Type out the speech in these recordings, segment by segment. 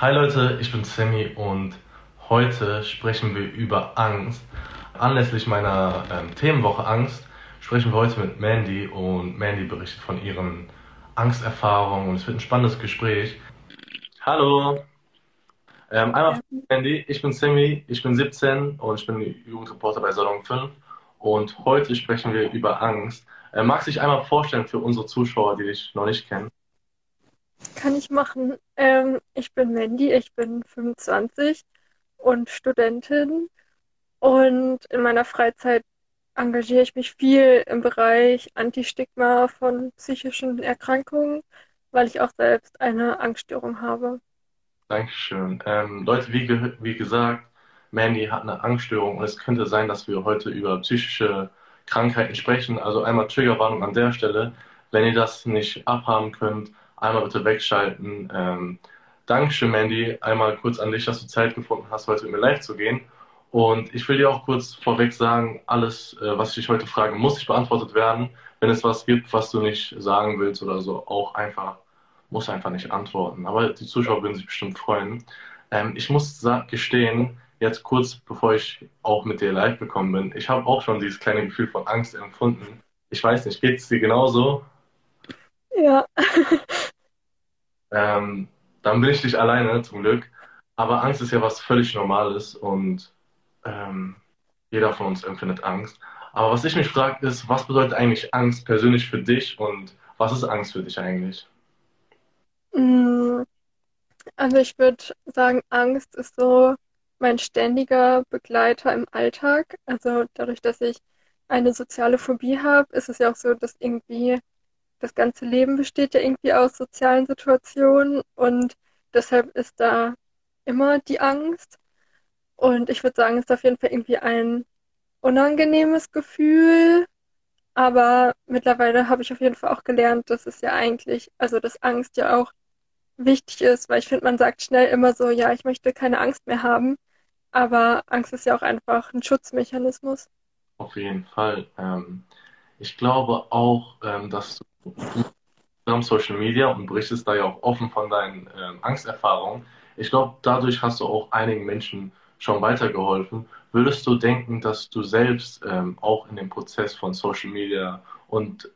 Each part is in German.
Hi Leute, ich bin Sammy und heute sprechen wir über Angst. Anlässlich meiner ähm, Themenwoche Angst sprechen wir heute mit Mandy und Mandy berichtet von ihren Angsterfahrungen und es wird ein spannendes Gespräch. Hallo, ähm, einmal Mandy, ich bin Sammy, ich bin 17 und ich bin Jugendreporter bei Salon 5 und heute sprechen wir über Angst. Äh, magst du dich einmal vorstellen für unsere Zuschauer, die dich noch nicht kennen? Kann ich machen. Ähm, ich bin Mandy, ich bin 25 und Studentin und in meiner Freizeit engagiere ich mich viel im Bereich Anti-Stigma von psychischen Erkrankungen, weil ich auch selbst eine Angststörung habe. Dankeschön. Ähm, Leute, wie, ge wie gesagt, Mandy hat eine Angststörung und es könnte sein, dass wir heute über psychische Krankheiten sprechen. Also einmal Triggerwarnung an der Stelle. Wenn ihr das nicht abhaben könnt, einmal bitte wegschalten. Ähm, Dankeschön, Mandy. Einmal kurz an dich, dass du Zeit gefunden hast, heute mit mir live zu gehen. Und ich will dir auch kurz vorweg sagen, alles, äh, was ich dich heute frage, muss nicht beantwortet werden. Wenn es was gibt, was du nicht sagen willst oder so, auch einfach, muss einfach nicht antworten. Aber die Zuschauer würden sich bestimmt freuen. Ähm, ich muss gestehen, jetzt kurz bevor ich auch mit dir live gekommen bin, ich habe auch schon dieses kleine Gefühl von Angst empfunden. Ich weiß nicht, geht es dir genauso? Ja. Ähm, dann bin ich nicht alleine, zum Glück. Aber Angst ist ja was völlig Normales und ähm, jeder von uns empfindet Angst. Aber was ich mich frage, ist, was bedeutet eigentlich Angst persönlich für dich und was ist Angst für dich eigentlich? Mm, Also ich würde sagen, Angst ist so mein ständiger Begleiter im Alltag. Also dadurch, dass ich eine soziale Phobie habe, ist es ja auch so, dass irgendwie das ganze Leben besteht ja irgendwie aus sozialen Situationen und deshalb ist da immer die Angst. Und ich würde sagen, es ist auf jeden Fall irgendwie ein unangenehmes Gefühl, aber mittlerweile habe ich auf jeden Fall auch gelernt, dass es ja eigentlich, also dass Angst ja auch wichtig ist, weil ich finde, man sagt schnell immer so, ja, ich möchte keine Angst mehr haben, aber Angst ist ja auch einfach ein Schutzmechanismus. Auf jeden Fall. Ähm, ich glaube auch, ähm, dass du, hast Social Media und berichtest da ja auch offen von deinen ähm, Angsterfahrungen. Ich glaube, dadurch hast du auch einigen Menschen schon weitergeholfen. Würdest du denken, dass du selbst ähm, auch in dem Prozess von Social Media und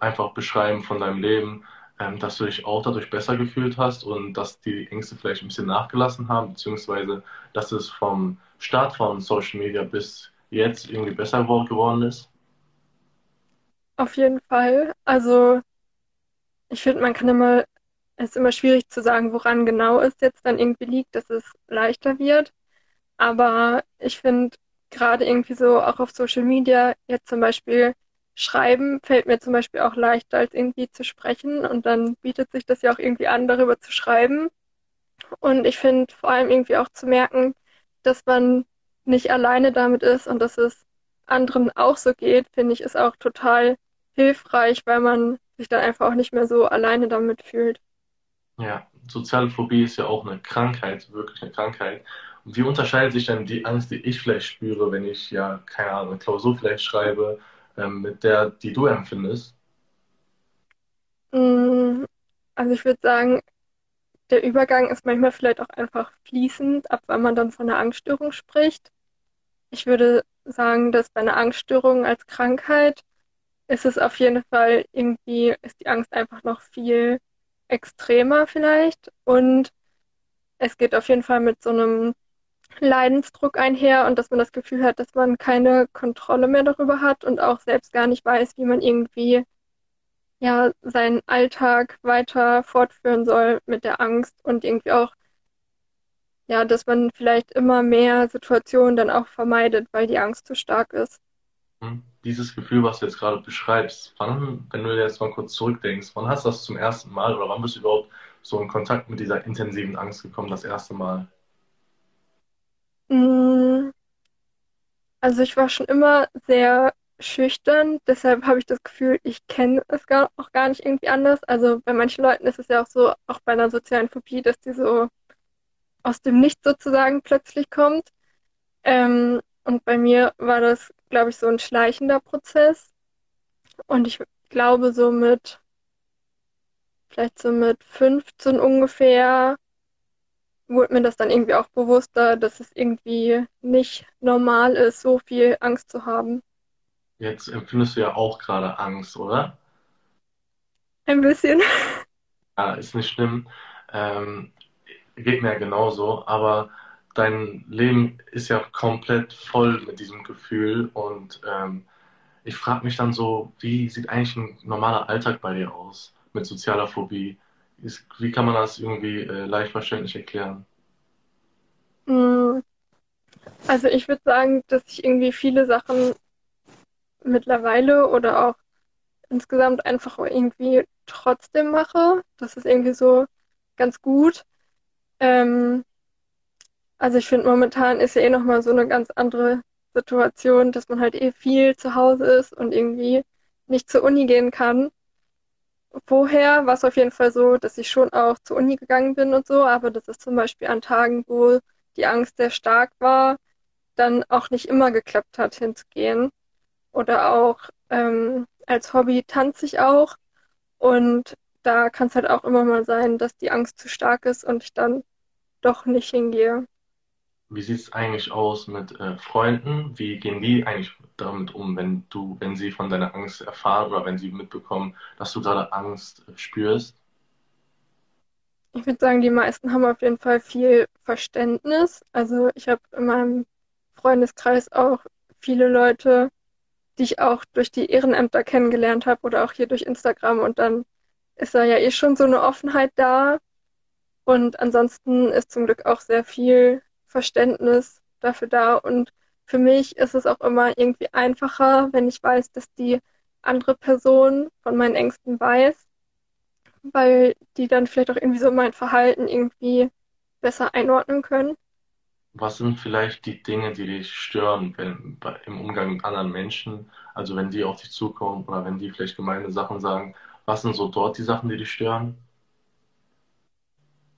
einfach beschreiben von deinem Leben, ähm, dass du dich auch dadurch besser gefühlt hast und dass die Ängste vielleicht ein bisschen nachgelassen haben, beziehungsweise dass es vom Start von Social Media bis jetzt irgendwie besser geworden ist? Auf jeden Fall. Also ich finde, man kann immer, es ist immer schwierig zu sagen, woran genau es jetzt dann irgendwie liegt, dass es leichter wird. Aber ich finde gerade irgendwie so auch auf Social Media, jetzt zum Beispiel schreiben, fällt mir zum Beispiel auch leichter als irgendwie zu sprechen. Und dann bietet sich das ja auch irgendwie an, darüber zu schreiben. Und ich finde vor allem irgendwie auch zu merken, dass man nicht alleine damit ist und dass es anderen auch so geht, finde ich, ist auch total hilfreich, weil man sich dann einfach auch nicht mehr so alleine damit fühlt. Ja, soziale Phobie ist ja auch eine Krankheit, wirklich eine Krankheit. Und wie unterscheidet sich denn die Angst, die ich vielleicht spüre, wenn ich ja, keine Ahnung, eine Klausur vielleicht schreibe, ähm, mit der, die du empfindest? Mm, Also ich würde sagen, der Übergang ist manchmal vielleicht auch einfach fließend, ab wann man dann von einer Angststörung spricht. Ich würde sagen, dass bei einer Angststörung als Krankheit ist es auf jeden Fall irgendwie, ist die Angst einfach noch viel extremer vielleicht. Und es geht auf jeden Fall mit so einem Leidensdruck einher und dass man das Gefühl hat, dass man keine Kontrolle mehr darüber hat und auch selbst gar nicht weiß, wie man irgendwie ja seinen Alltag weiter fortführen soll mit der Angst und irgendwie auch, ja, dass man vielleicht immer mehr Situationen dann auch vermeidet, weil die Angst zu stark ist. Hm? Dieses Gefühl, was du jetzt gerade beschreibst, wann, wenn du jetzt mal kurz zurückdenkst, wann hast du das zum ersten Mal oder wann bist du überhaupt so in Kontakt mit dieser intensiven Angst gekommen, das erste Mal? Mm, Also ich war schon immer sehr schüchtern, deshalb habe ich das Gefühl, ich kenne es gar, auch gar nicht irgendwie anders. Also bei manchen Leuten ist es ja auch so, auch bei einer sozialen Phobie, dass die so aus dem Nichts sozusagen plötzlich kommt. Ähm, und bei mir war das, glaube ich, so ein schleichender Prozess. Und ich glaube, so mit, vielleicht so mit 15 ungefähr, wurde mir das dann irgendwie auch bewusster, dass es irgendwie nicht normal ist, so viel Angst zu haben. Jetzt empfindest du ja auch gerade Angst, oder? Ein bisschen. Ja, ist nicht schlimm. Ähm, geht mir ja genauso, aber dein Leben ist ja komplett voll mit diesem Gefühl und ähm, ich frage mich dann so, wie sieht eigentlich ein normaler Alltag bei dir aus mit sozialer Phobie? Ist, wie kann man das irgendwie äh, leicht verständlich erklären? Mm, Also ich würde sagen, dass ich irgendwie viele Sachen mittlerweile oder auch insgesamt einfach irgendwie trotzdem mache. Das ist irgendwie so ganz gut. Ähm, also ich finde, momentan ist ja eh nochmal so eine ganz andere Situation, dass man halt eh viel zu Hause ist und irgendwie nicht zur Uni gehen kann. Vorher war es auf jeden Fall so, dass ich schon auch zur Uni gegangen bin und so, aber das ist zum Beispiel an Tagen, wo die Angst sehr stark war, dann auch nicht immer geklappt hat, hinzugehen. Oder auch ähm, als Hobby tanze ich auch und da kann es halt auch immer mal sein, dass die Angst zu stark ist und ich dann doch nicht hingehe. Wie sieht es eigentlich aus mit äh, Freunden? Wie gehen die eigentlich damit um, wenn du, wenn sie von deiner Angst erfahren oder wenn sie mitbekommen, dass du gerade Angst äh, spürst? Ich würde sagen, die meisten haben auf jeden Fall viel Verständnis. Also ich habe in meinem Freundeskreis auch viele Leute, die ich auch durch die Ehrenämter kennengelernt habe oder auch hier durch Instagram. Und dann ist da ja eh schon so eine Offenheit da. Und ansonsten ist zum Glück auch sehr viel Verständnis dafür da. Und für mich ist es auch immer irgendwie einfacher, wenn ich weiß, dass die andere Person von meinen Ängsten weiß, weil die dann vielleicht auch irgendwie so mein Verhalten irgendwie besser einordnen können. Was sind vielleicht die Dinge, die dich stören, wenn, bei, im Umgang mit anderen Menschen? Also wenn die auf dich zukommen oder wenn die vielleicht gemeine Sachen sagen, was sind so dort die Sachen, die dich stören?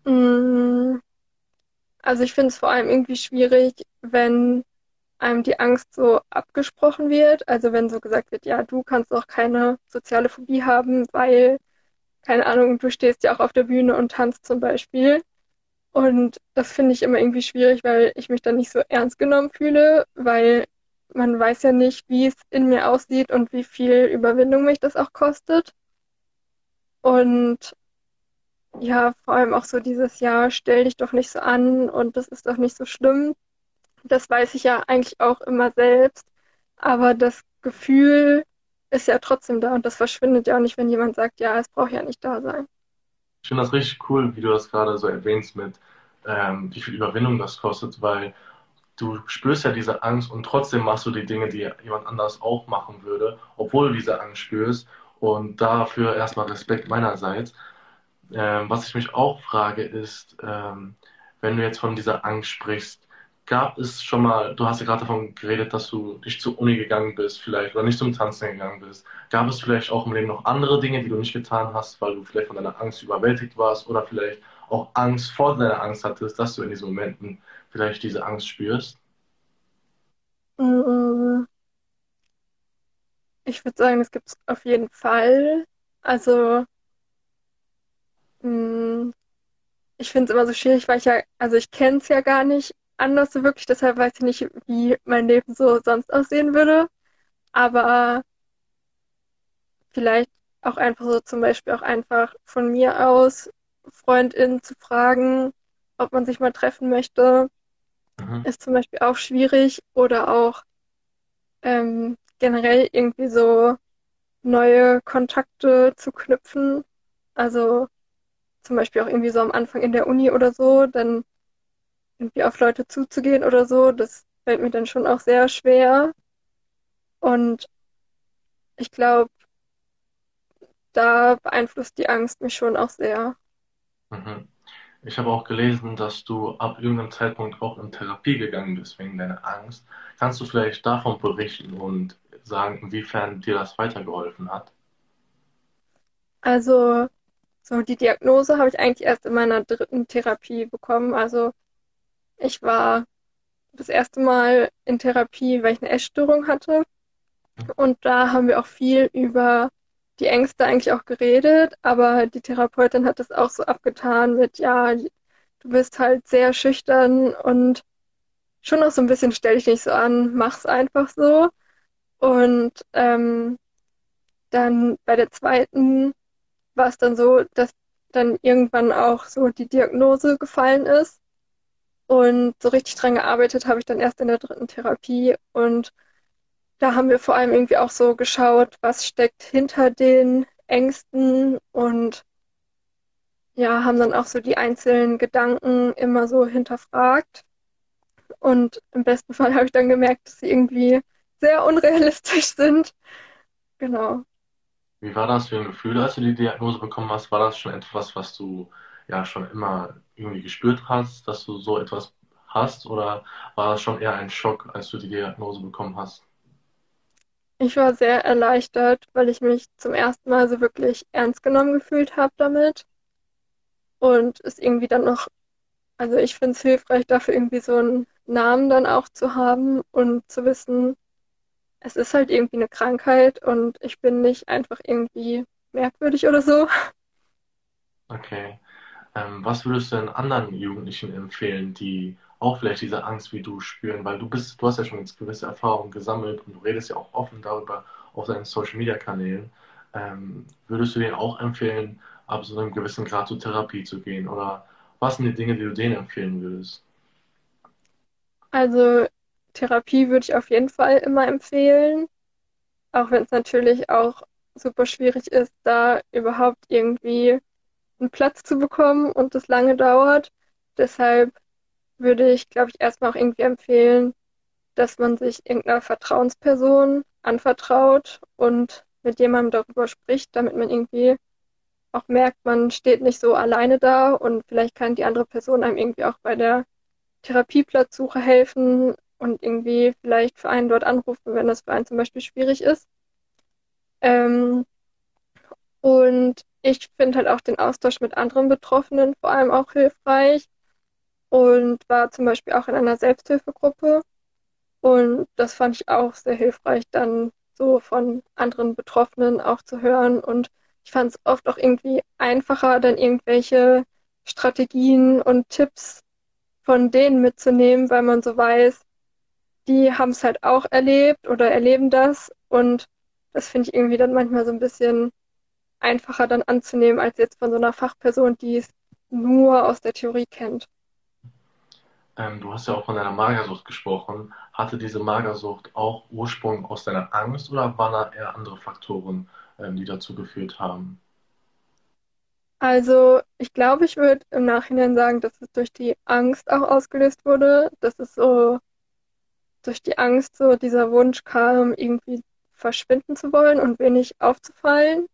Mm, Also ich finde es vor allem irgendwie schwierig, wenn einem die Angst so abgesprochen wird. Also wenn so gesagt wird, ja, du kannst auch keine soziale Phobie haben, weil, keine Ahnung, du stehst ja auch auf der Bühne und tanzt zum Beispiel. Und das finde ich immer irgendwie schwierig, weil ich mich dann nicht so ernst genommen fühle, weil man weiß ja nicht, wie es in mir aussieht und wie viel Überwindung mich das auch kostet. Und ja, vor allem auch so dieses Jahr, stell dich doch nicht so an und das ist doch nicht so schlimm. Das weiß ich ja eigentlich auch immer selbst, aber das Gefühl ist ja trotzdem da und das verschwindet ja auch nicht, wenn jemand sagt, ja, es braucht ja nicht da sein. Ich finde das richtig cool, wie du das gerade so erwähnst mit, ähm, wie viel Überwindung das kostet, weil du spürst ja diese Angst und trotzdem machst du die Dinge, die jemand anders auch machen würde, obwohl du diese Angst spürst. Und dafür erstmal Respekt meinerseits. Ähm, was ich mich auch frage, ist, ähm, wenn du jetzt von dieser Angst sprichst, gab es schon mal, du hast ja gerade davon geredet, dass du nicht zur Uni gegangen bist, vielleicht, oder nicht zum Tanzen gegangen bist. Gab es vielleicht auch im Leben noch andere Dinge, die du nicht getan hast, weil du vielleicht von deiner Angst überwältigt warst oder vielleicht auch Angst vor deiner Angst hattest, dass du in diesen Momenten vielleicht diese Angst spürst? Ich würde sagen, es gibt es auf jeden Fall. Also, mm, ich finde es immer so schwierig, weil ich ja, also ich kenne es ja gar nicht anders so wirklich, deshalb weiß ich nicht, wie mein Leben so sonst aussehen würde. Aber vielleicht auch einfach so zum Beispiel auch einfach von mir aus FreundInnen zu fragen, ob man sich mal treffen möchte, Mhm. ist zum Beispiel auch schwierig. Oder auch ähm, generell irgendwie so neue Kontakte zu knüpfen. Also zum Beispiel auch irgendwie so am Anfang in der Uni oder so, dann irgendwie auf Leute zuzugehen oder so, das fällt mir dann schon auch sehr schwer. Und ich glaube, da beeinflusst die Angst mich schon auch sehr. Mhm. Ich habe auch gelesen, dass du ab irgendeinem Zeitpunkt auch in Therapie gegangen bist wegen deiner Angst. Kannst du vielleicht davon berichten und sagen, inwiefern dir das weitergeholfen hat? Also, so die Diagnose habe ich eigentlich erst in meiner dritten Therapie bekommen. Also, ich war das erste Mal in Therapie, weil ich eine Essstörung hatte. Und da haben wir auch viel über die Ängste eigentlich auch geredet, aber die Therapeutin hat das auch so abgetan mit, ja, du bist halt sehr schüchtern und schon noch so ein bisschen stell dich nicht so an, mach's einfach so. Und ähm, dann bei der zweiten war es dann so, dass dann irgendwann auch so die Diagnose gefallen ist. Und so richtig dran gearbeitet habe ich dann erst in der dritten Therapie. Und da haben wir vor allem irgendwie auch so geschaut, was steckt hinter den Ängsten und ja, haben dann auch so die einzelnen Gedanken immer so hinterfragt. Und im besten Fall habe ich dann gemerkt, dass sie irgendwie sehr unrealistisch sind. Genau. Wie war das für ein Gefühl, als du die Diagnose bekommen hast? War das schon etwas, was du ja schon immer irgendwie gespürt hast, dass du so etwas hast? Oder war das schon eher ein Schock, als du die Diagnose bekommen hast? Ich war sehr erleichtert, weil ich mich zum ersten Mal so wirklich ernst genommen gefühlt habe damit. Und es irgendwie dann noch, also ich finde es hilfreich, dafür irgendwie so einen Namen dann auch zu haben und zu wissen, es ist halt irgendwie eine Krankheit und ich bin nicht einfach irgendwie merkwürdig oder so. Okay. Ähm, was würdest du denn anderen Jugendlichen empfehlen, die auch vielleicht diese Angst wie du spüren? Weil du bist, du hast ja schon jetzt gewisse Erfahrungen gesammelt und du redest ja auch offen darüber auf deinen Social Media Kanälen. Ähm, würdest du denen auch empfehlen, ab so einem gewissen Grad zur Therapie zu gehen? Oder was sind die Dinge, die du denen empfehlen würdest? Also Therapie würde ich auf jeden Fall immer empfehlen, auch wenn es natürlich auch super schwierig ist, da überhaupt irgendwie einen Platz zu bekommen und das lange dauert. Deshalb würde ich, glaube ich, erstmal auch irgendwie empfehlen, dass man sich irgendeiner Vertrauensperson anvertraut und mit jemandem darüber spricht, damit man irgendwie auch merkt, man steht nicht so alleine da und vielleicht kann die andere Person einem irgendwie auch bei der Therapieplatzsuche helfen und irgendwie vielleicht für einen dort anrufen, wenn das für einen zum Beispiel schwierig ist. Ähm, und ich finde halt auch den Austausch mit anderen Betroffenen vor allem auch hilfreich und war zum Beispiel auch in einer Selbsthilfegruppe. Und das fand ich auch sehr hilfreich, dann so von anderen Betroffenen auch zu hören. Und ich fand es oft auch irgendwie einfacher, dann irgendwelche Strategien und Tipps von denen mitzunehmen, weil man so weiß, die haben es halt auch erlebt oder erleben das. Und das finde ich irgendwie dann manchmal so ein bisschen einfacher dann anzunehmen, als jetzt von so einer Fachperson, die es nur aus der Theorie kennt. Ähm, du hast ja auch von deiner Magersucht gesprochen. Hatte diese Magersucht auch Ursprung aus deiner Angst oder waren da eher andere Faktoren, ähm, die dazu geführt haben? Also ich glaube, ich würde im Nachhinein sagen, dass es durch die Angst auch ausgelöst wurde, dass es so durch die Angst so dieser Wunsch kam, irgendwie verschwinden zu wollen und wenig aufzufallen.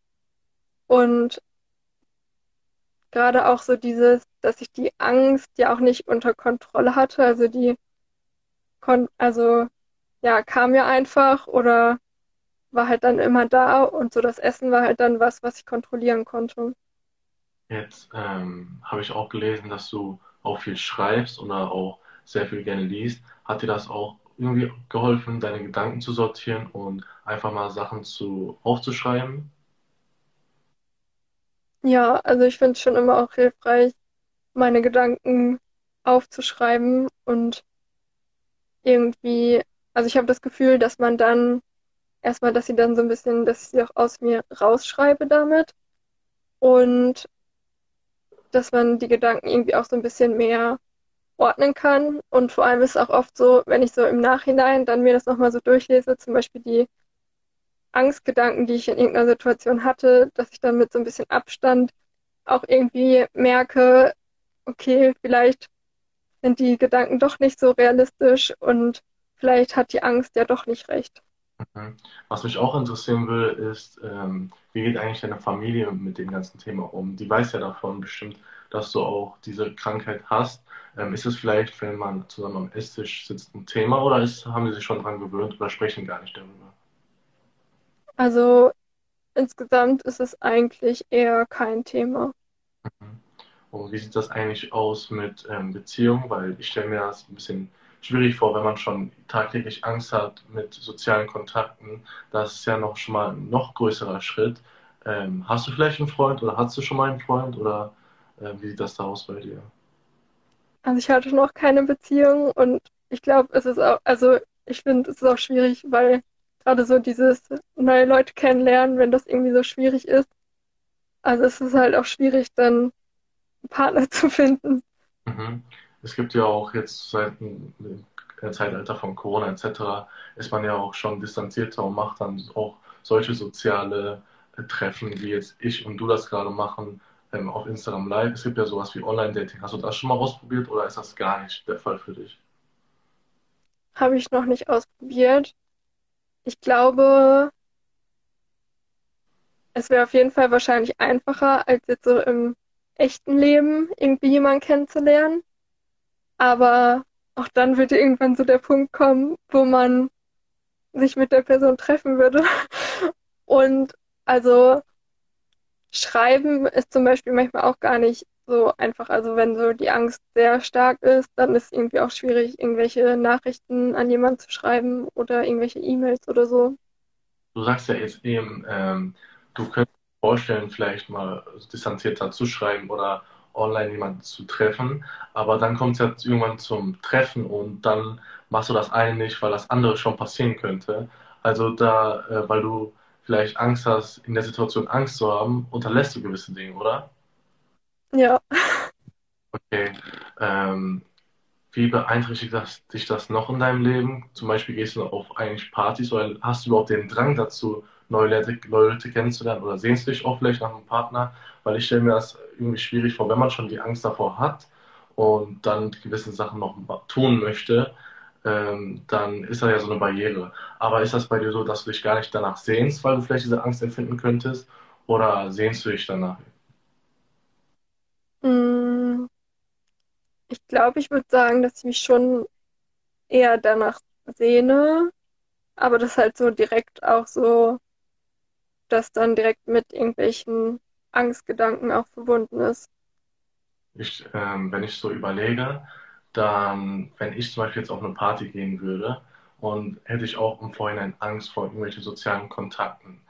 Und gerade auch so dieses, dass ich die Angst ja auch nicht unter Kontrolle hatte. Also die kon also ja, kam ja einfach oder war halt dann immer da und so das Essen war halt dann was, was ich kontrollieren konnte. Jetzt ähm, habe ich auch gelesen, dass du auch viel schreibst oder auch sehr viel gerne liest. Hat dir das auch irgendwie geholfen, deine Gedanken zu sortieren und einfach mal Sachen zu aufzuschreiben? Ja, also ich finde es schon immer auch hilfreich, meine Gedanken aufzuschreiben und irgendwie, also ich habe das Gefühl, dass man dann erstmal, dass sie dann so ein bisschen, dass ich sie auch aus mir rausschreibe damit und dass man die Gedanken irgendwie auch so ein bisschen mehr ordnen kann. Und vor allem ist es auch oft so, wenn ich so im Nachhinein dann mir das nochmal so durchlese, zum Beispiel die Angstgedanken, die ich in irgendeiner Situation hatte, dass ich dann mit so ein bisschen Abstand auch irgendwie merke, okay, vielleicht sind die Gedanken doch nicht so realistisch und vielleicht hat die Angst ja doch nicht recht. Mhm. Was mich auch interessieren würde, ist, ähm, wie geht eigentlich deine Familie mit dem ganzen Thema um? Die weiß ja davon bestimmt, dass du auch diese Krankheit hast. Ähm, ist es vielleicht, wenn man zusammen am Esstisch sitzt, ein Thema oder ist, haben sie sich schon dran gewöhnt oder sprechen gar nicht darüber? Also insgesamt ist es eigentlich eher kein Thema. Mhm. Und wie sieht das eigentlich aus mit ähm, Beziehungen? Weil ich stelle mir das ein bisschen schwierig vor, wenn man schon tagtäglich Angst hat mit sozialen Kontakten. Das ist ja noch schon mal ein noch größerer Schritt. Ähm, hast du vielleicht einen Freund oder hast du schon mal einen Freund oder wie sieht das da aus bei dir? Also ich hatte noch keine Beziehung und ich glaube, es ist auch, also ich finde, es ist auch schwierig, weil gerade so dieses neue Leute kennenlernen, wenn das irgendwie so schwierig ist, also es ist halt auch schwierig, dann einen Partner zu finden. Mhm. Es gibt ja auch jetzt seit dem Zeitalter von Corona etc. ist man ja auch schon distanzierter und macht dann auch solche soziale äh, Treffen, wie jetzt ich und du das gerade machen, ähm, auf Instagram Live. Es gibt ja sowas wie Online-Dating. Hast du das schon mal ausprobiert oder ist das gar nicht der Fall für dich? Habe ich noch nicht ausprobiert. Ich glaube, es wäre auf jeden Fall wahrscheinlich einfacher, als jetzt so im echten Leben irgendwie jemanden kennenzulernen. Aber auch dann wird irgendwann so der Punkt kommen, wo man sich mit der Person treffen würde. Und also schreiben ist zum Beispiel manchmal auch gar nicht so einfach. Also wenn so die Angst sehr stark ist, dann ist es irgendwie auch schwierig, irgendwelche Nachrichten an jemanden zu schreiben oder irgendwelche E-Mails oder so. Du sagst ja jetzt eben, ähm, du könntest dir vorstellen, vielleicht mal distanzierter zu schreiben oder online jemanden zu treffen, aber dann kommt es ja irgendwann zum Treffen und dann machst du das eine nicht, weil das andere schon passieren könnte. Also da, äh, weil du vielleicht Angst hast, in der Situation Angst zu haben, unterlässt du gewisse Dinge, oder? Ja. Okay. Ähm, wie beeinträchtigt das, dich das noch in deinem Leben? Zum Beispiel gehst du auf eigentlich Partys oder hast du überhaupt den Drang dazu, neue Leute, neue Leute kennenzulernen oder sehnst du dich auch vielleicht nach einem Partner? Weil ich stelle mir das irgendwie schwierig vor, wenn man schon die Angst davor hat und dann gewisse Sachen noch tun möchte, ähm, dann ist das ja so eine Barriere. Aber ist das bei dir so, dass du dich gar nicht danach sehnst, weil du vielleicht diese Angst empfinden könntest? Oder sehnst du dich danach? Mm, Ich glaube, ich würde sagen, dass ich mich schon eher danach sehne, aber das halt so direkt auch so, dass dann direkt mit irgendwelchen Angstgedanken auch verbunden ist. Ich, ähm, wenn ich so überlege, dann, wenn ich zum Beispiel jetzt auf eine Party gehen würde und hätte ich auch im Vorhinein Angst vor irgendwelchen sozialen Kontakten.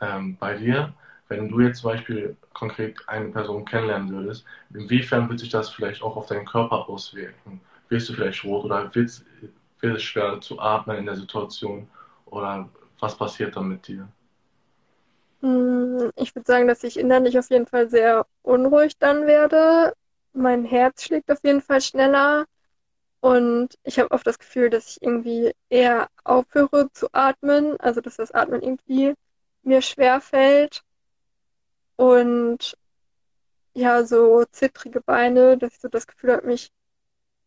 Ähm, bei dir, wenn du jetzt zum Beispiel konkret eine Person kennenlernen würdest, inwiefern wird sich das vielleicht auch auf deinen Körper auswirken? Wirst du vielleicht rot oder wird, es schwer zu atmen in der Situation oder was passiert dann mit dir? Mm, Ich würde sagen, dass ich innerlich auf jeden Fall sehr unruhig dann werde. Mein Herz schlägt auf jeden Fall schneller und ich habe oft das Gefühl, dass ich irgendwie eher aufhöre zu atmen, also dass das Atmen irgendwie mir schwer fällt und ja, so zittrige Beine, dass ich so das Gefühl habe, mich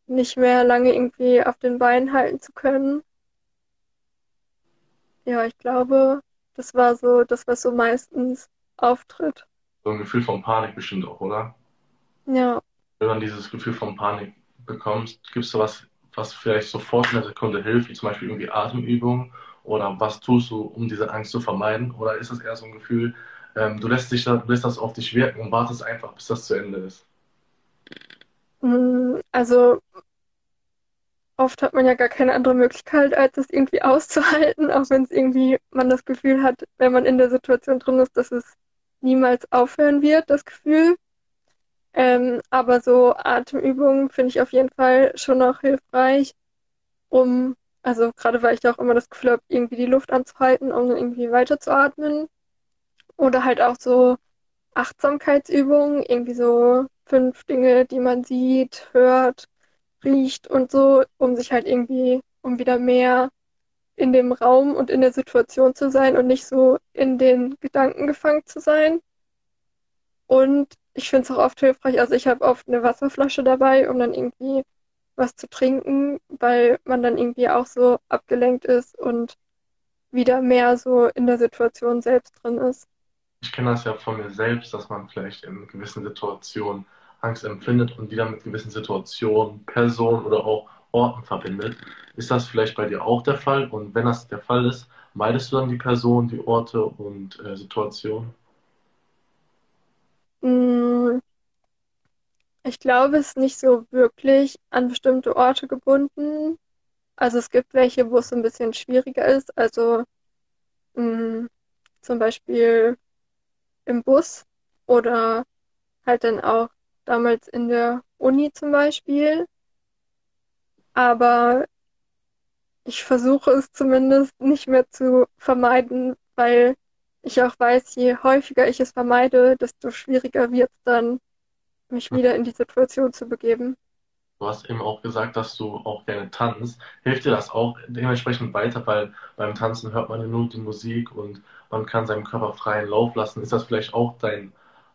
nicht mehr lange irgendwie auf den Beinen halten zu können. Ja, ich glaube, das war so das, was so meistens auftritt. So ein Gefühl von Panik bestimmt auch, oder? Ja. Wenn man dieses Gefühl von Panik bekommst, gibt es da was, was vielleicht sofort in der Sekunde hilft, wie zum Beispiel irgendwie Atemübungen oder was tust du, um diese Angst zu vermeiden? Oder ist es eher so ein Gefühl, ähm, du lässt dich da, du lässt das auf dich wirken und wartest einfach, bis das zu Ende ist? Mm, Also oft hat man ja gar keine andere Möglichkeit, als das irgendwie auszuhalten, auch wenn es irgendwie man das Gefühl hat, wenn man in der Situation drin ist, dass es niemals aufhören wird, das Gefühl. Ähm, aber so Atemübungen finde ich auf jeden Fall schon auch hilfreich, um, also gerade weil ich da auch immer das Gefühl habe, irgendwie die Luft anzuhalten, um dann irgendwie weiterzuatmen. Oder halt auch so Achtsamkeitsübungen, irgendwie so fünf Dinge, die man sieht, hört, riecht und so, um sich halt irgendwie, um wieder mehr in dem Raum und in der Situation zu sein und nicht so in den Gedanken gefangen zu sein. Und ich finde es auch oft hilfreich, also ich habe oft eine Wasserflasche dabei, um dann irgendwie was zu trinken, weil man dann irgendwie auch so abgelenkt ist und wieder mehr so in der Situation selbst drin ist. Ich kenne das ja von mir selbst, dass man vielleicht in gewissen Situationen Angst empfindet und die dann mit gewissen Situationen, Personen oder auch Orten verbindet. Ist das vielleicht bei dir auch der Fall? Und wenn das der Fall ist, meidest du dann die Person, die Orte und äh, Situationen? Mm, Ich glaube, es ist nicht so wirklich an bestimmte Orte gebunden. Also es gibt welche, wo es ein bisschen schwieriger ist. Also mm, zum Beispiel im Bus oder halt dann auch damals in der Uni zum Beispiel. aber ich versuche es zumindest nicht mehr zu vermeiden, weil ich auch weiß, je häufiger ich es vermeide, desto schwieriger wird es dann, mich wieder in die Situation zu begeben. Du hast eben auch gesagt, dass du auch gerne tanzt. Hilft dir das auch dementsprechend weiter, weil beim Tanzen hört man ja nur die Musik und man kann seinem Körper freien Lauf lassen. Ist das vielleicht auch dein,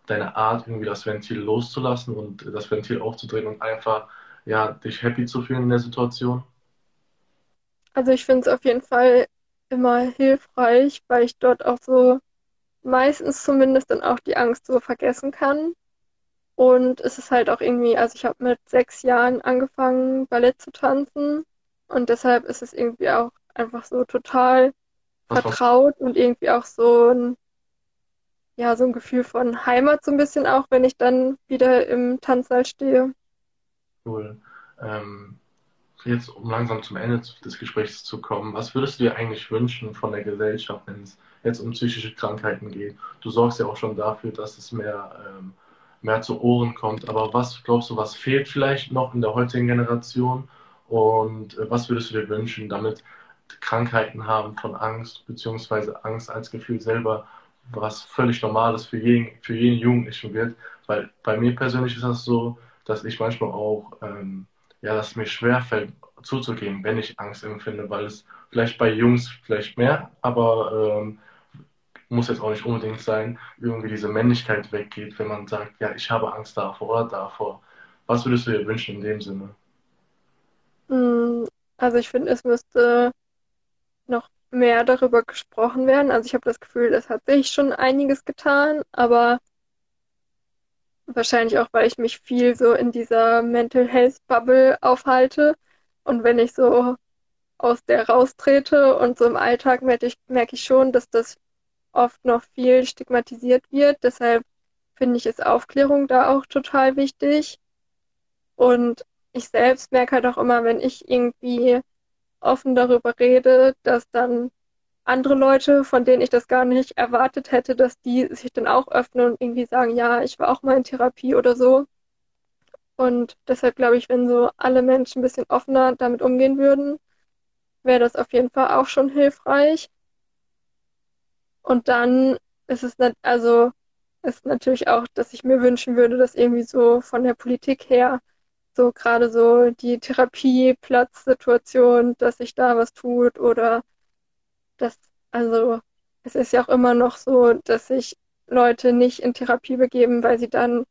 deine Art, irgendwie das Ventil loszulassen und das Ventil aufzudrehen und einfach ja, dich happy zu fühlen in der Situation? Also ich finde es auf jeden Fall immer hilfreich, weil ich dort auch so meistens zumindest dann auch die Angst so vergessen kann. Und es ist halt auch irgendwie, also ich habe mit sechs Jahren angefangen, Ballett zu tanzen und deshalb ist es irgendwie auch einfach so total Was vertraut und irgendwie auch so ein, ja, so ein Gefühl von Heimat so ein bisschen auch, wenn ich dann wieder im Tanzsaal stehe. cool? Ähm, jetzt, um langsam zum Ende des Gesprächs zu kommen, was würdest du dir eigentlich wünschen von der Gesellschaft, wenn es jetzt um psychische Krankheiten geht? Du sorgst ja auch schon dafür, dass es mehr, ähm, mehr zu Ohren kommt, aber was glaubst du, was fehlt vielleicht noch in der heutigen Generation? Und äh, was würdest du dir wünschen, damit Krankheiten haben von Angst, beziehungsweise Angst als Gefühl selber, was völlig Normales für jeden, für jeden Jugendlichen wird? Weil bei mir persönlich ist das so, dass ich manchmal auch ähm, ja, dass es mir schwerfällt zuzugeben, wenn ich Angst empfinde, weil es vielleicht bei Jungs vielleicht mehr, aber ähm, muss jetzt auch nicht unbedingt sein, irgendwie diese Männlichkeit weggeht, wenn man sagt, ja, ich habe Angst davor oder davor. Was würdest du dir wünschen in dem Sinne? Mm, Also ich finde, es müsste noch mehr darüber gesprochen werden. Also ich habe das Gefühl, es hat sich schon einiges getan, aber Wahrscheinlich auch, weil ich mich viel so in dieser Mental Health Bubble aufhalte. Und wenn ich so aus der raustrete und so im Alltag merke ich, merke ich schon, dass das oft noch viel stigmatisiert wird. Deshalb finde ich, ist Aufklärung da auch total wichtig. Und ich selbst merke halt auch immer, wenn ich irgendwie offen darüber rede, dass dann andere Leute, von denen ich das gar nicht erwartet hätte, dass die sich dann auch öffnen und irgendwie sagen, ja, ich war auch mal in Therapie oder so. Und deshalb glaube ich, wenn so alle Menschen ein bisschen offener damit umgehen würden, wäre das auf jeden Fall auch schon hilfreich. Und dann ist es nat also ist natürlich auch, dass ich mir wünschen würde, dass irgendwie so von der Politik her so gerade so die Therapieplatzsituation, dass sich da was tut oder dass, also es ist ja auch immer noch so, dass sich Leute nicht in Therapie begeben, weil sie dann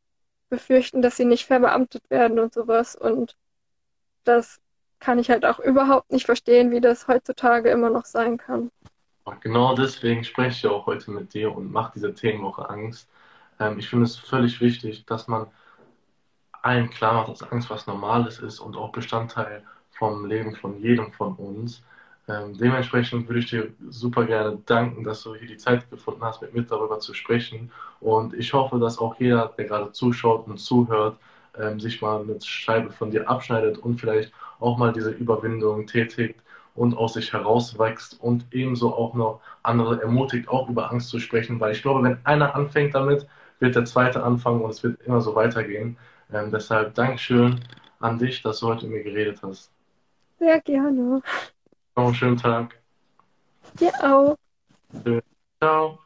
befürchten, dass sie nicht verbeamtet werden und sowas. Und das kann ich halt auch überhaupt nicht verstehen, wie das heutzutage immer noch sein kann. Genau deswegen spreche ich auch heute mit dir und mache diese Themenwoche Angst. Ähm, ich finde es völlig wichtig, dass man allen klar macht, dass Angst was Normales ist und auch Bestandteil vom Leben von jedem von uns. Ähm, dementsprechend würde ich dir super gerne danken, dass du hier die Zeit gefunden hast, mit mir darüber zu sprechen. Und ich hoffe, dass auch jeder, der gerade zuschaut und zuhört, ähm, sich mal eine Scheibe von dir abschneidet und vielleicht auch mal diese Überwindung tätigt und aus sich herauswächst und ebenso auch noch andere ermutigt, auch über Angst zu sprechen, weil ich glaube, wenn einer anfängt damit, wird der zweite anfangen und es wird immer so weitergehen. Ähm, deshalb Dankeschön an dich, dass du heute mit mir geredet hast. Sehr gerne. Noch einen schönen Tag. Dir auch. Ciao.